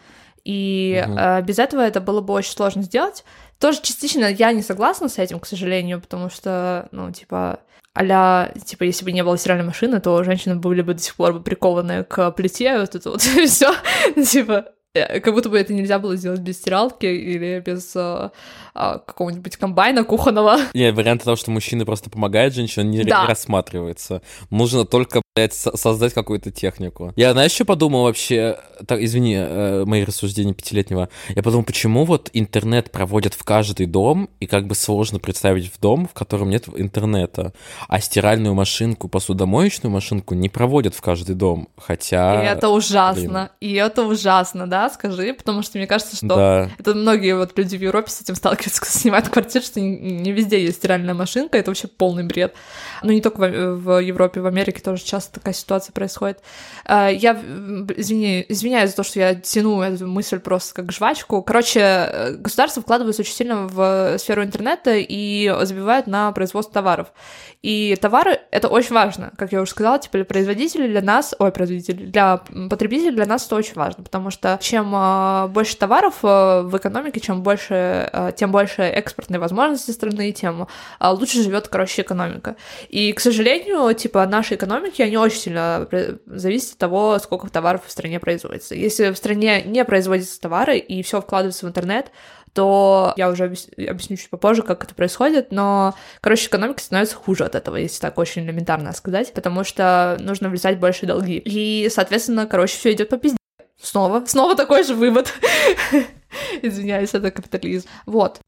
И угу. э, без этого это было бы очень сложно сделать. Тоже частично я не согласна с этим, к сожалению, потому что, ну, типа, а типа, если бы не было стиральной машины, то женщины были бы до сих пор бы прикованы к плите, вот это вот все, типа, э, как будто бы это нельзя было сделать без стиралки или без э, а, какого-нибудь комбайна кухонного. Не, вариант того, что мужчины просто помогают женщинам, не, да. рассматривается. Нужно только, блядь, создать какую-то технику. Я, знаешь, что подумал вообще? Так, извини, э, мои рассуждения пятилетнего. Я подумал, почему вот интернет проводят в каждый дом, и как бы сложно представить в дом, в котором нет интернета, а стиральную машинку, посудомоечную машинку не проводят в каждый дом, хотя... И это ужасно, блин. и это ужасно, да, скажи, потому что мне кажется, что да. это многие вот люди в Европе с этим сталкиваются, снимают квартиру, что не, везде есть стиральная машинка, это вообще полный бред. Ну, не только в, в Европе, в Америке тоже часто такая ситуация происходит. А, я, извини, извиняюсь за то, что я тяну эту мысль просто как жвачку. Короче, государство вкладывается очень сильно в сферу интернета и забивает на производство товаров. И товары — это очень важно, как я уже сказала, типа для производителей для нас, ой, производителей, для потребителей для нас это очень важно, потому что чем э, больше товаров э, в экономике, чем больше, э, тем больше экспортной возможности страны, тем э, лучше живет, короче, экономика. И, к сожалению, типа наши экономики, они очень сильно зависят от того, сколько товаров в стране производится. Если в стране не производятся товары и все вкладывается в интернет, то я уже объясню чуть попозже, как это происходит, но, короче, экономика становится хуже от этого, если так очень элементарно сказать, потому что нужно влезать больше долги. И, соответственно, короче, все идет по пизде. Снова, снова такой же вывод. Извиняюсь, это капитализм. Вот.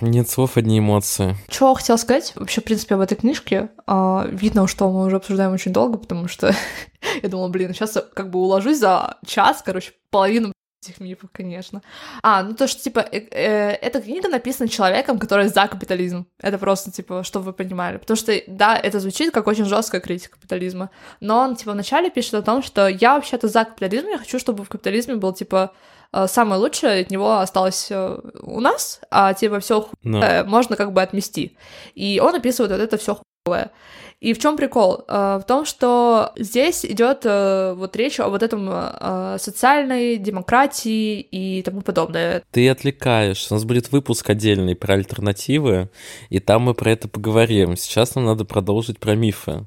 Нет слов, одни эмоции. Что хотел сказать? Вообще, в принципе, в этой книжке э, видно, что мы уже обсуждаем очень долго, потому что я думала, блин, сейчас как бы уложусь за час, короче, половину этих мифов, конечно. А, ну то, что, типа, э, э, эта книга написана человеком, который за капитализм. Это просто, типа, чтобы вы понимали. Потому что, да, это звучит как очень жесткая критика капитализма, но он, типа, вначале пишет о том, что я вообще-то за капитализм, я хочу, чтобы в капитализме был, типа, э, самое лучшее от него осталось у нас, а типа все no. можно как бы отмести. И он описывает вот это все хуевое. И в чем прикол? Э, в том, что здесь идет э, вот речь о вот этом э, социальной демократии и тому подобное. Ты отвлекаешь. У нас будет выпуск отдельный про альтернативы, и там мы про это поговорим. Сейчас нам надо продолжить про мифы.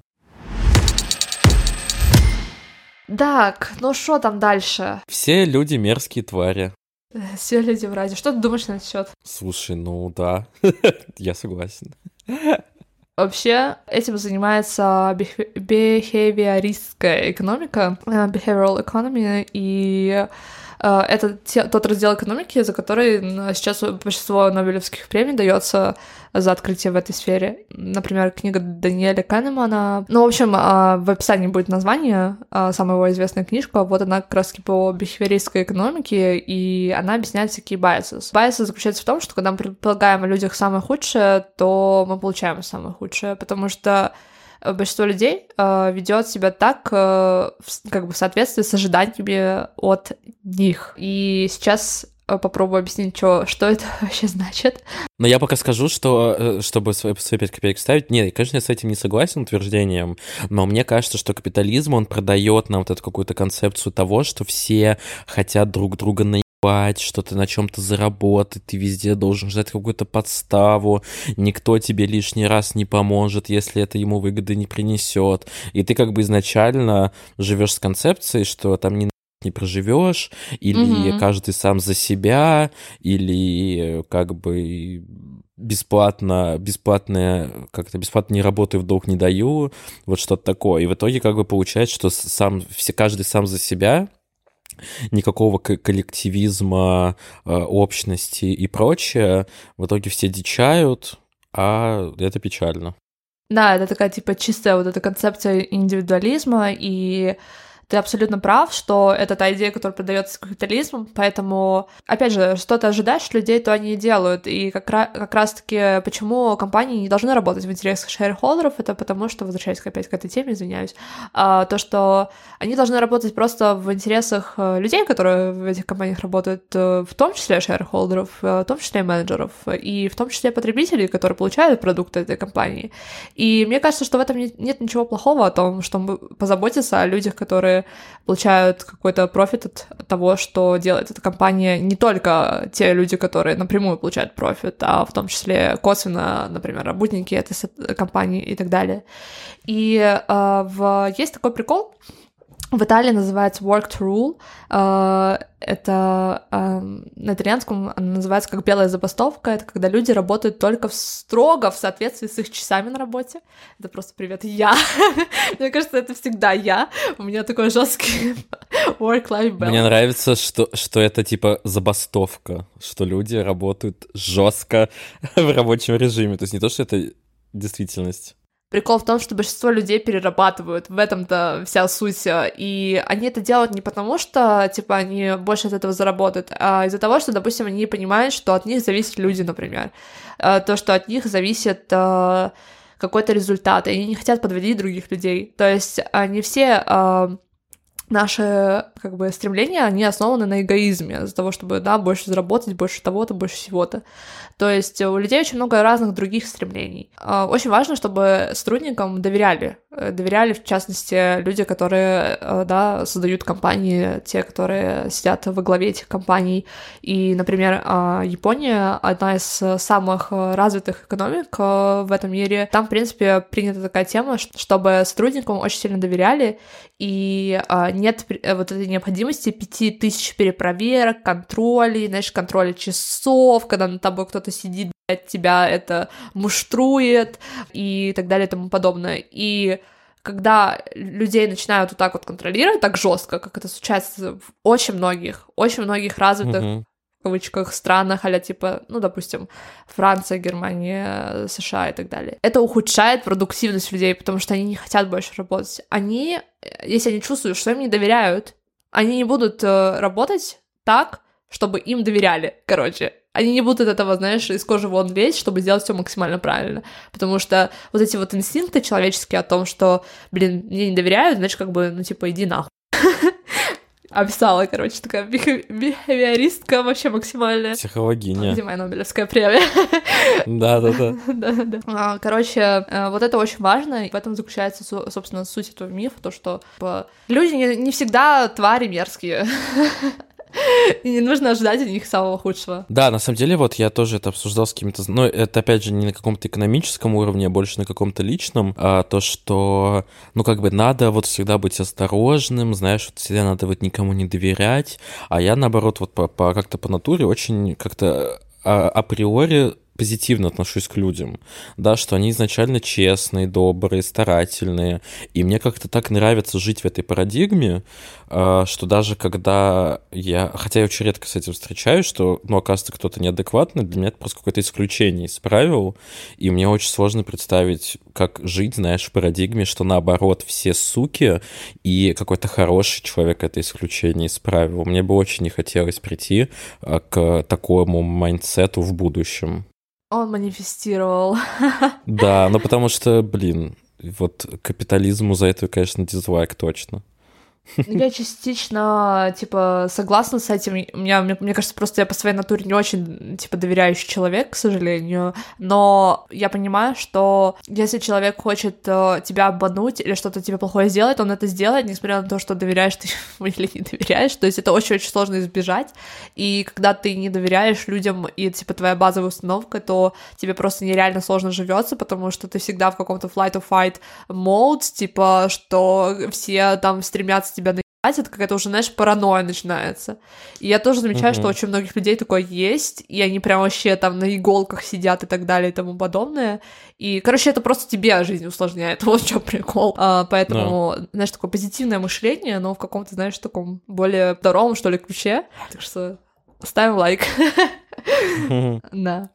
Так, ну что там дальше? Все люди мерзкие твари. Все люди в ради. Что ты думаешь на этот счет? Слушай, ну да, я согласен. Вообще этим занимается бихевиористская экономика, э, behavioral economy, и э, это те, тот раздел экономики, за который сейчас большинство Нобелевских премий дается за открытие в этой сфере. Например, книга Даниэля Канемана. Ну, в общем, а, в описании будет название, а, самая его известная книжка. Вот она как раз по бихевиористской экономике, и она объясняет всякие biases. Biases заключается в том, что когда мы предполагаем о людях самое худшее, то мы получаем самое худшее, потому что большинство людей э, ведет себя так, э, как бы в соответствии с ожиданиями от них. И сейчас Э, попробую объяснить, что, что это вообще значит. Но я пока скажу, что, э, чтобы свои, свои 5 копеек ставить, нет, конечно, я с этим не согласен утверждением, но мне кажется, что капитализм, он продает нам вот эту какую-то концепцию того, что все хотят друг друга наебать, что ты на чем-то заработать, ты везде должен ждать какую-то подставу, никто тебе лишний раз не поможет, если это ему выгоды не принесет. И ты как бы изначально живешь с концепцией, что там не не проживешь, или угу. каждый сам за себя, или как бы бесплатно, бесплатное, как-то бесплатно не работаю, в долг не даю, вот что-то такое. И в итоге как бы получается, что сам, все, каждый сам за себя, никакого коллективизма, э, общности и прочее. В итоге все дичают, а это печально. Да, это такая типа чистая вот эта концепция индивидуализма и ты абсолютно прав, что это та идея, которая продается капитализмом, поэтому, опять же, что ты ожидаешь от людей, то они и делают. И как, ra- как раз-таки, почему компании не должны работать в интересах шерхолдеров, это потому что, возвращаясь опять к этой теме, извиняюсь, а, то, что они должны работать просто в интересах э, людей, которые в этих компаниях работают, э, в том числе шерхолдеров, э, в том числе менеджеров, и в том числе потребителей, которые получают продукты этой компании. И мне кажется, что в этом нет ничего плохого о том, чтобы позаботиться о людях, которые получают какой-то профит от того, что делает эта компания. Не только те люди, которые напрямую получают профит, а в том числе косвенно, например, работники этой компании и так далее. И э, в... есть такой прикол, в Италии называется work rule. Э, это э, на итальянском она называется как белая забастовка. Это когда люди работают только в строго в соответствии с их часами на работе. Это просто привет я. Мне кажется, это всегда я. У меня такой жесткий work-life balance. Мне нравится, что, что это типа забастовка, что люди работают жестко в рабочем режиме. То есть не то, что это действительность. Прикол в том, что большинство людей перерабатывают, в этом-то вся суть. И они это делают не потому, что, типа, они больше от этого заработают, а из-за того, что, допустим, они понимают, что от них зависят люди, например. Э, то, что от них зависит э, какой-то результат, и они не хотят подводить других людей. То есть они все э, наши как бы стремления, они основаны на эгоизме, из-за того, чтобы, да, больше заработать, больше того-то, больше всего-то. То есть у людей очень много разных других стремлений. А, очень важно, чтобы сотрудникам доверяли, э, доверяли, в частности, люди, которые, э, да, создают компании, те, которые сидят во главе этих компаний. И, например, а, Япония одна из самых развитых экономик в этом мире. Там, в принципе, принята такая тема, чтобы сотрудникам очень сильно доверяли, и а, нет вот этой необходимости пяти тысяч перепроверок, контролей, знаешь, контроля часов, когда над тобой кто-то сидит, тебя это муштрует и так далее и тому подобное. И когда людей начинают вот так вот контролировать так жестко, как это случается в очень многих, очень многих развитых mm-hmm. В кавычках странах, а типа, ну, допустим, Франция, Германия, США и так далее. Это ухудшает продуктивность людей, потому что они не хотят больше работать. Они, если они чувствуют, что им не доверяют, они не будут э, работать так, чтобы им доверяли, короче. Они не будут от этого, знаешь, из кожи вон лезть, чтобы сделать все максимально правильно. Потому что вот эти вот инстинкты человеческие о том, что, блин, мне не доверяют, значит, как бы, ну, типа, иди нахуй. Описала, короче, такая бихевиористка вообще максимальная. Психологиня. Где моя Нобелевская премия? Да-да-да. Да-да. А, короче, э, вот это очень важно, и в этом заключается, собственно, суть этого мифа, то, что типа, люди не всегда твари мерзкие. И не нужно ожидать от них самого худшего. Да, на самом деле, вот я тоже это обсуждал с кем-то, но это, опять же, не на каком-то экономическом уровне, а больше на каком-то личном, а то, что, ну, как бы надо вот всегда быть осторожным, знаешь, вот всегда надо вот никому не доверять, а я, наоборот, вот по, по как-то по натуре очень как-то а, априори позитивно отношусь к людям, да, что они изначально честные, добрые, старательные, и мне как-то так нравится жить в этой парадигме, а, что даже когда я, хотя я очень редко с этим встречаюсь, что, ну, оказывается, кто-то неадекватный, для меня это просто какое-то исключение из правил, и мне очень сложно представить, как жить, знаешь, в парадигме, что наоборот все суки, и какой-то хороший человек — это исключение из правил. Мне бы очень не хотелось прийти а, к такому майндсету в будущем. Он манифестировал. Да, ну потому что, блин, вот капитализму за это, конечно, дизлайк точно. Я частично, типа, согласна с этим. У меня, мне, мне кажется, просто я по своей натуре не очень, типа, доверяющий человек, к сожалению. Но я понимаю, что если человек хочет э, тебя обмануть или что-то тебе плохое сделать, он это сделает, несмотря на то, что доверяешь ты или не доверяешь. То есть это очень-очень сложно избежать. И когда ты не доверяешь людям и, типа, твоя базовая установка, то тебе просто нереально сложно живется, потому что ты всегда в каком-то flight or fight mode, типа, что все там стремятся тебя наебать, это какая-то уже, знаешь, паранойя начинается. И я тоже замечаю, mm-hmm. что очень многих людей такое есть, и они прям вообще там на иголках сидят и так далее и тому подобное. И, короче, это просто тебе жизнь усложняет. Вот в чем прикол. А, поэтому, yeah. знаешь, такое позитивное мышление, но в каком-то, знаешь, таком более здоровом, что ли, ключе. Так что ставим лайк. Да.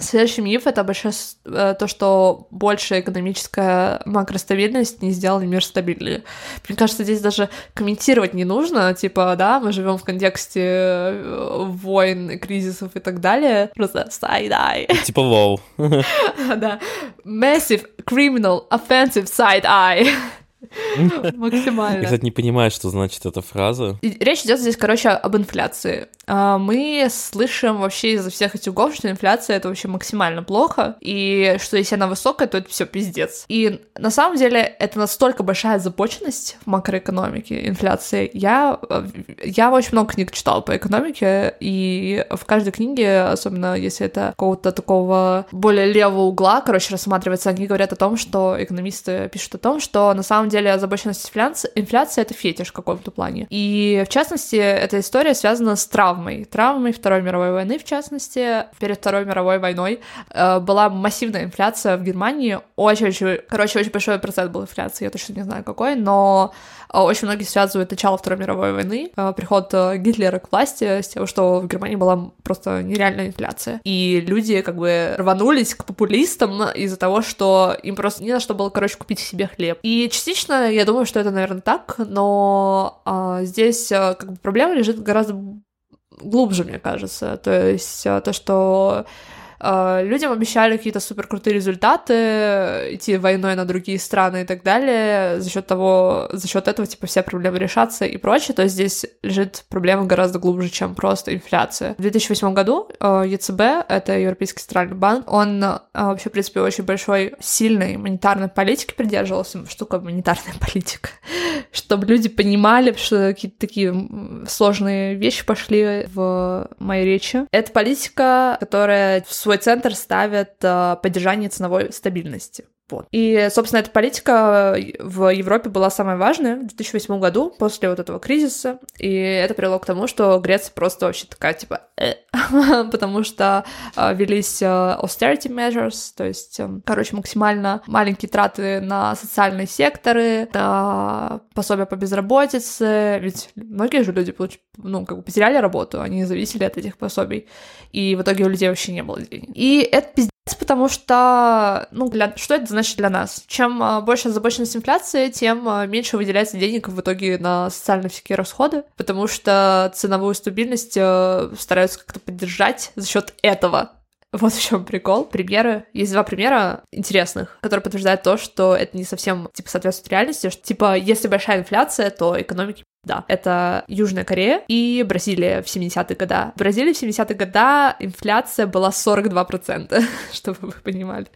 Следующий миф — это большое, э, то, что большая экономическая макростабильность не сделала мир стабильнее. Мне кажется, здесь даже комментировать не нужно, типа, да, мы живем в контексте э, войн, кризисов и так далее. Просто side-eye. Типа лол. Да. Massive criminal offensive side-eye. Максимально. Я, кстати, не понимаю, что значит эта фраза. Речь идет здесь, короче, об инфляции. А, мы слышим вообще из-за всех этих углов, что инфляция это вообще максимально плохо, и что если она высокая, то это все пиздец. И на самом деле это настолько большая започенность в макроэкономике, инфляции. Я, я очень много книг читала по экономике, и в каждой книге, особенно если это какого-то такого более левого угла, короче, рассматривается, они говорят о том, что экономисты пишут о том, что на самом деле озабоченность инфляции, инфляция — это фетиш в каком-то плане. И, в частности, эта история связана с травмой. Травмой Второй мировой войны, в частности. Перед Второй мировой войной э, была массивная инфляция в Германии. Очень-очень... Короче, очень большой процент был инфляции, я точно не знаю какой, но э, очень многие связывают начало Второй мировой войны, э, приход Гитлера к власти с тем, что в Германии была просто нереальная инфляция. И люди как бы рванулись к популистам из-за того, что им просто не на что было, короче, купить себе хлеб. И частично Логично, я думаю, что это, наверное, так, но а, здесь а, как бы проблема лежит гораздо глубже, мне кажется. То есть а, то, что людям обещали какие-то супер крутые результаты, идти войной на другие страны и так далее, за счет того, за счет этого, типа, все проблемы решатся и прочее, то здесь лежит проблема гораздо глубже, чем просто инфляция. В 2008 году э, ЕЦБ, это Европейский центральный банк, он э, вообще, в принципе, очень большой, сильной монетарной политики придерживался, штука монетарная политика, чтобы люди понимали, что какие-то такие сложные вещи пошли в моей речи. Это политика, которая в центр ставит э, поддержание ценовой стабильности. Вот. И, собственно, эта политика в Европе была самая важная в 2008 году, после вот этого кризиса, и это привело к тому, что Греция просто вообще такая, типа, э, потому что э, велись э, austerity measures, то есть, э, короче, максимально маленькие траты на социальные секторы, на пособия по безработице, ведь многие же люди, получ... ну, как бы потеряли работу, они зависели от этих пособий, и в итоге у людей вообще не было денег. И это пиздец потому что, ну, для... что это значит для нас? Чем а, больше озабоченность инфляции, тем а, меньше выделяется денег в итоге на социальные всякие расходы, потому что ценовую стабильность а, стараются как-то поддержать за счет этого. Вот в чем прикол. Примеры. Есть два примера интересных, которые подтверждают то, что это не совсем, типа, соответствует реальности. Что, типа, если большая инфляция, то экономики да, это Южная Корея и Бразилия в 70-е годы. В Бразилии в 70-е годы инфляция была 42%, чтобы вы понимали.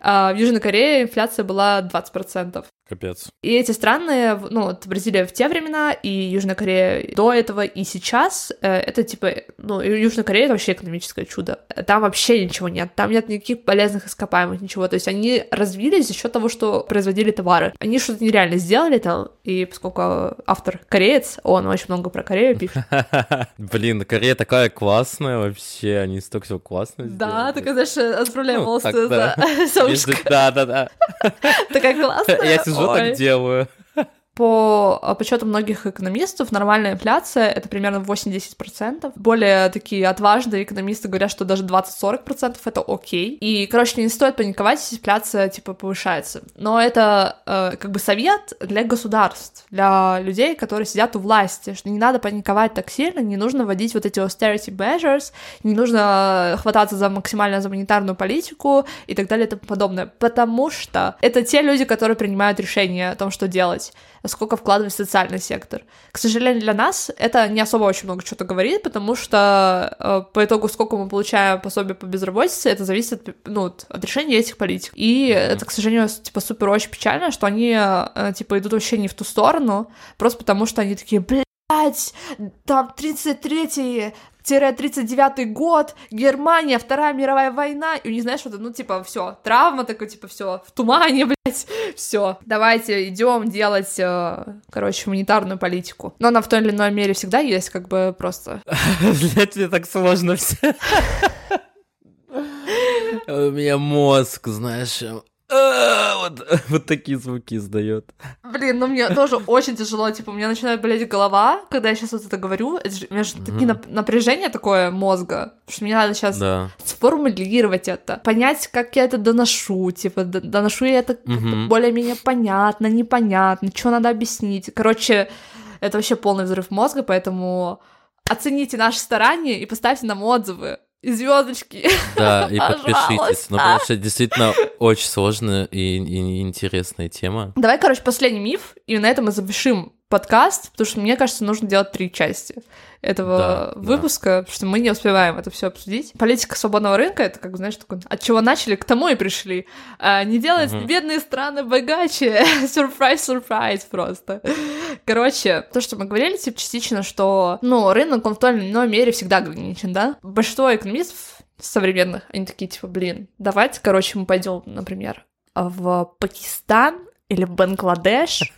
А в Южной Корее инфляция была 20%. Капец. И эти страны, ну, вот Бразилия в те времена, и Южная Корея до этого, и сейчас, э, это типа, ну, Южная Корея — это вообще экономическое чудо. Там вообще ничего нет, там нет никаких полезных ископаемых, ничего. То есть они развились за счет того, что производили товары. Они что-то нереально сделали там, и поскольку автор кореец, он очень много про Корею пишет. Блин, Корея такая классная вообще, они столько всего классно сделали. Да, такая, знаешь, отправляем волосы за. Да, да, да. Такая классная. Я сижу так делаю. По а, подсчету многих экономистов, нормальная инфляция — это примерно 8-10%. Более такие отважные экономисты говорят, что даже 20-40% — это окей. И, короче, не стоит паниковать, если инфляция, типа, повышается. Но это э, как бы совет для государств, для людей, которые сидят у власти, что не надо паниковать так сильно, не нужно вводить вот эти austerity measures, не нужно хвататься за максимально за монетарную политику и так далее и тому подобное. Потому что это те люди, которые принимают решения о том, что делать сколько вкладывать в социальный сектор. К сожалению, для нас это не особо очень много что-то говорит, потому что э, по итогу, сколько мы получаем пособие по безработице, это зависит ну, от, от решения этих политик. И mm-hmm. это, к сожалению, типа супер очень печально, что они э, типа идут вообще не в ту сторону, просто потому что они такие, блядь, там 33-й 39 год, Германия, Вторая мировая война, и не знаешь, что-то, ну, типа, все, травма такой, типа, все, в тумане, блядь, все, давайте идем делать, э, короче, гуманитарную политику. Но она в той или иной мере всегда есть, как бы просто. Блядь, мне так сложно все. У меня мозг, знаешь, вот, вот такие звуки издает. Блин, ну мне тоже очень тяжело, типа, у меня начинает болеть голова, когда я сейчас вот это говорю, это же, у меня же mm-hmm. такие нап- напряжения такое мозга, что мне надо сейчас да. сформулировать это, понять, как я это доношу, типа, доношу я это mm-hmm. более-менее понятно, непонятно, что надо объяснить. Короче, это вообще полный взрыв мозга, поэтому оцените наши старания и поставьте нам отзывы звездочки. Да, и подпишитесь. Ну, потому что действительно очень сложная и, и интересная тема. Давай, короче, последний миф, и на этом мы завершим подкаст, потому что мне кажется, нужно делать три части этого да, выпуска, да. потому что мы не успеваем это все обсудить. Политика свободного рынка это, как знаешь, такой, от чего начали, к тому и пришли. А, не делать угу. бедные страны богаче. Сюрприз, сюрприз просто. Короче, то, что мы говорили, типа, частично, что, ну, рынок, он в той или иной мере всегда ограничен, да? Большинство экономистов современных, они такие, типа, блин, давайте, короче, мы пойдем, например, в Пакистан или в Бангладеш,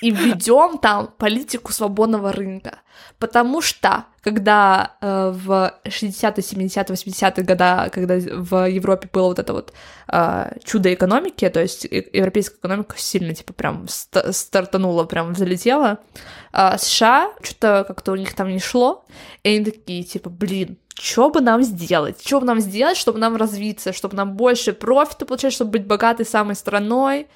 и введем там политику свободного рынка. Потому что, когда э, в 60-е, 70-е, 80-е годы, когда в Европе было вот это вот э, чудо экономики, то есть европейская экономика сильно, типа, прям ст- стартанула, прям взлетела, э, США что-то как-то у них там не шло, и они такие, типа, блин, что бы нам сделать? Что бы нам сделать, чтобы нам развиться, чтобы нам больше профита получать, чтобы быть богатой самой страной?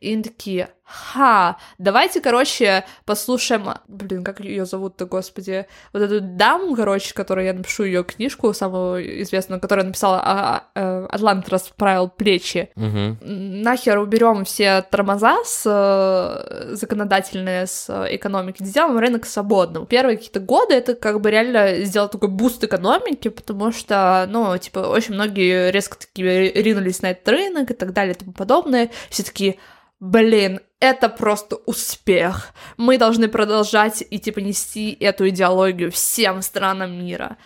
И они такие, ха, давайте, короче, послушаем, блин, как ее зовут-то, господи, вот эту даму, короче, которую я напишу ее книжку, самую известную, которая написала а, а, «Атлант расправил плечи». Угу. Нахер уберем все тормоза с э, законодательные с экономики, сделаем рынок свободным. Первые какие-то годы это как бы реально сделал такой буст экономики, потому что, ну, типа, очень многие резко такие ринулись на этот рынок и так далее и тому подобное. Все такие, блин, это просто успех. Мы должны продолжать и типа нести эту идеологию всем странам мира.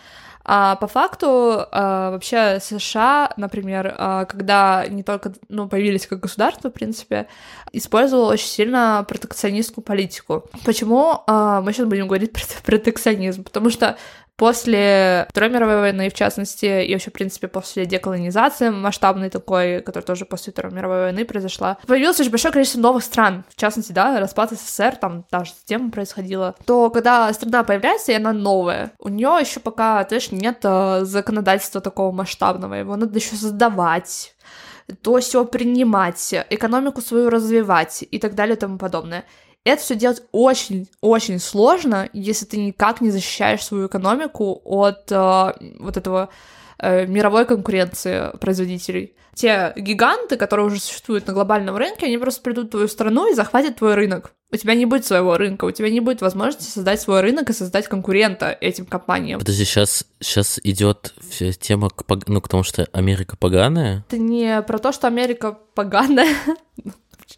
А по факту а, вообще США, например, а, когда не только ну, появились как государство, в принципе, использовал очень сильно протекционистскую политику. Почему а, мы сейчас будем говорить про протекционизм? Потому что После Второй мировой войны, в частности, и вообще, в принципе, после деколонизации масштабной такой, которая тоже после Второй мировой войны произошла, появилось очень большое количество новых стран, в частности, да, распад СССР, там та же тема происходила, то когда страна появляется, и она новая, у нее еще пока, знаешь, нет э, законодательства такого масштабного, его надо еще создавать, то все принимать, экономику свою развивать и так далее и тому подобное. Это все делать очень-очень сложно, если ты никак не защищаешь свою экономику от э, вот этого э, мировой конкуренции производителей. Те гиганты, которые уже существуют на глобальном рынке, они просто придут в твою страну и захватят твой рынок. У тебя не будет своего рынка, у тебя не будет возможности создать свой рынок и создать конкурента этим компаниям. Подожди, сейчас, сейчас идет вся тема к, ну, к тому, что Америка поганая? Это не про то, что Америка поганая,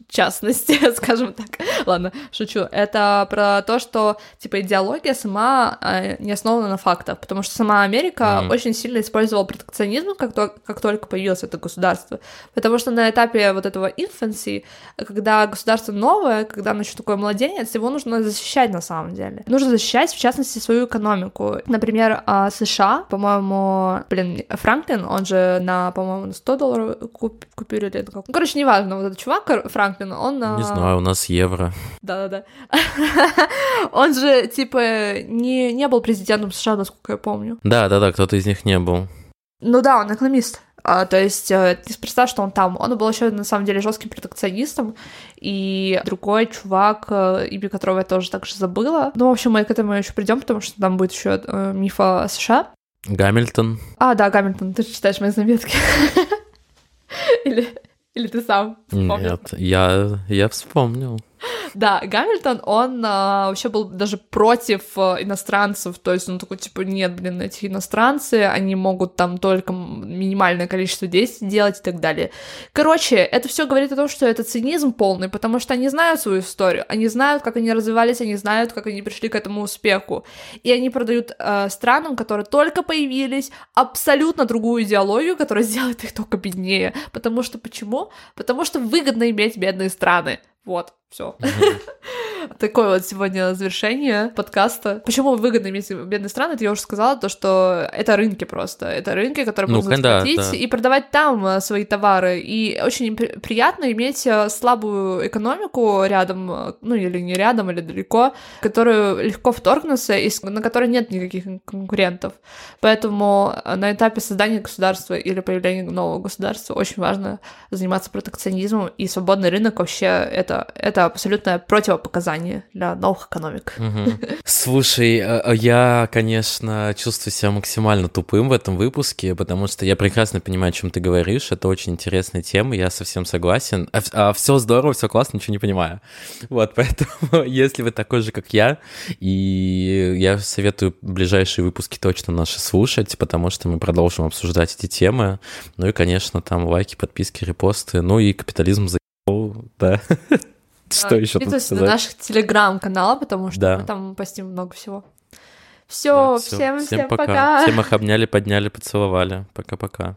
частности, скажем так. Ладно, шучу. Это про то, что, типа, идеология сама э, не основана на фактах, потому что сама Америка mm-hmm. очень сильно использовала протекционизм, как, то, как только появилось это государство. Потому что на этапе вот этого infancy, когда государство новое, когда оно еще такое младенец, его нужно защищать на самом деле. Нужно защищать, в частности, свою экономику. Например, а, США, по-моему, блин, Франклин, он же на, по-моему, 100 долларов куп- купюре или. Ну, короче, неважно, вот этот чувак, Франклин, он... Не а, знаю, у нас евро. Да-да-да. Он же, типа, не, не был президентом США, насколько я помню. Да-да-да, кто-то из них не был. Ну да, он экономист. А, то есть э, ты представь, что он там. Он был еще на самом деле жестким протекционистом, и другой чувак, э, имя которого я тоже так же забыла. Ну, в общем, мы к этому еще придем, потому что там будет еще э, миф о США. Гамильтон. А, да, Гамильтон, ты же читаешь мои заметки. Или или ты сам вспомнил? Нет, я, я вспомнил. Да, Гамильтон, он а, вообще был даже против а, иностранцев, то есть он такой, типа, нет, блин, эти иностранцы, они могут там только минимальное количество действий делать и так далее. Короче, это все говорит о том, что это цинизм полный, потому что они знают свою историю, они знают, как они развивались, они знают, как они пришли к этому успеху, и они продают а, странам, которые только появились, абсолютно другую идеологию, которая сделает их только беднее, потому что почему? Потому что выгодно иметь бедные страны, вот, все. Такое вот сегодня завершение подкаста. Почему выгодно иметь бедные страны, это я уже сказала, то, что это рынки просто. Это рынки, которые ну, можно да, да. и продавать там э, свои товары. И очень приятно иметь э, слабую экономику рядом, э, ну или не рядом, или далеко, которую легко вторгнуться, и на которой нет никаких конкурентов. Поэтому на этапе создания государства или появления нового государства очень важно заниматься протекционизмом, и свободный рынок вообще это, это абсолютное противопоказание для новых экономик. Слушай, э, э, я, конечно, чувствую себя максимально тупым в этом выпуске, потому что я прекрасно понимаю, о чем ты говоришь. Это очень интересная тема, я совсем согласен. А, а все здорово, все классно, ничего не понимаю. Вот, поэтому, если вы такой же, как я, и я советую ближайшие выпуски точно наши слушать, потому что мы продолжим обсуждать эти темы. Ну и, конечно, там лайки, подписки, репосты, ну и капитализм за да. Что еще тут сказать? на наших телеграм-канала, потому что мы там постим много всего. Все, всем, всем, пока. Всем их обняли, подняли, поцеловали. Пока-пока.